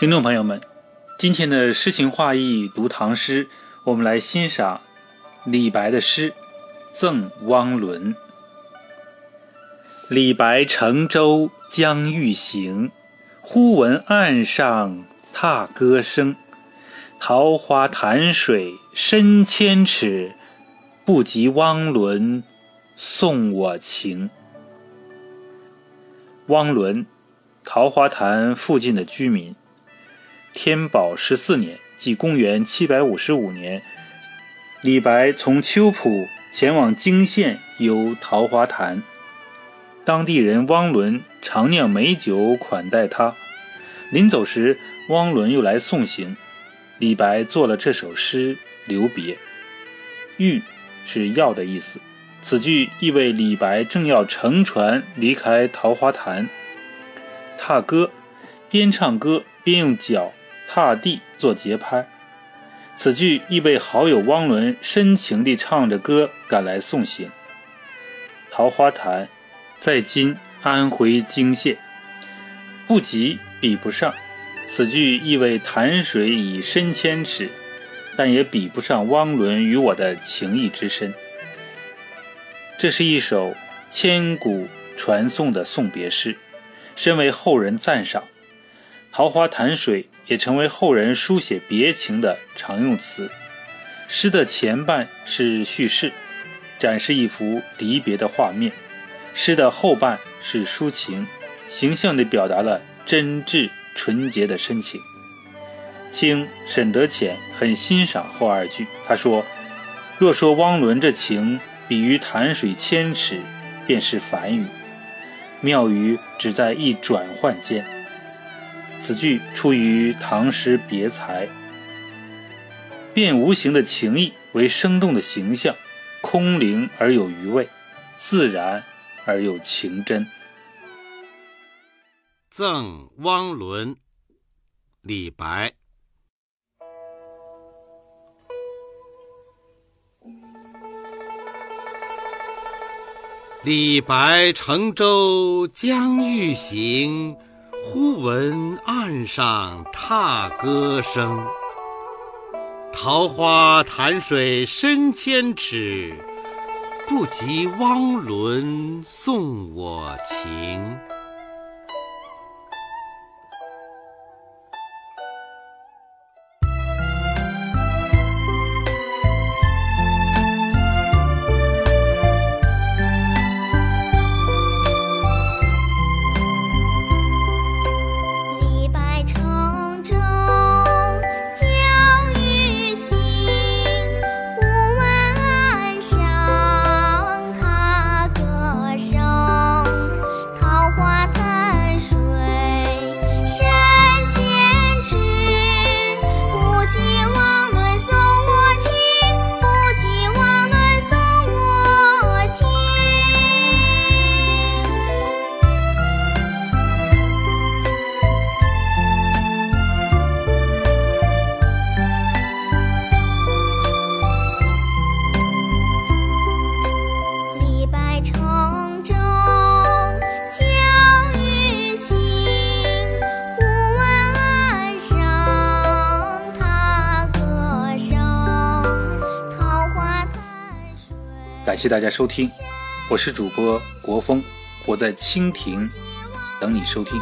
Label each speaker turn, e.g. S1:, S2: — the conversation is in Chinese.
S1: 听众朋友们，今天的诗情画意读唐诗，我们来欣赏李白的诗《赠汪伦》。李白乘舟将欲行，忽闻岸上踏歌声。桃花潭水深千尺，不及汪伦送我情。汪伦，桃花潭附近的居民。天宝十四年，即公元七百五十五年，李白从秋浦前往泾县游桃花潭，当地人汪伦常酿美酒款待他。临走时，汪伦又来送行，李白作了这首诗留别。欲是要的意思，此句意味李白正要乘船离开桃花潭。踏歌，边唱歌边用脚。踏地做节拍，此句意味好友汪伦深情地唱着歌赶来送行。桃花潭，在今安徽泾县，不及比不上，此句意味潭水已深千尺，但也比不上汪伦与我的情谊之深。这是一首千古传颂的送别诗，深为后人赞赏。桃花潭水也成为后人书写别情的常用词。诗的前半是叙事，展示一幅离别的画面；诗的后半是抒情，形象地表达了真挚纯洁的深情。清沈德潜很欣赏后二句，他说：“若说汪伦这情比于潭水千尺，便是凡语，妙语只在一转换间。”此句出于唐诗别裁，变无形的情意为生动的形象，空灵而有余味，自然而有情真。
S2: 赠汪伦，李白。李白乘舟将欲行。忽闻岸上踏歌声，桃花潭水深千尺，不及汪伦送我情。
S1: 感谢大家收听，我是主播国风，我在蜻蜓等你收听。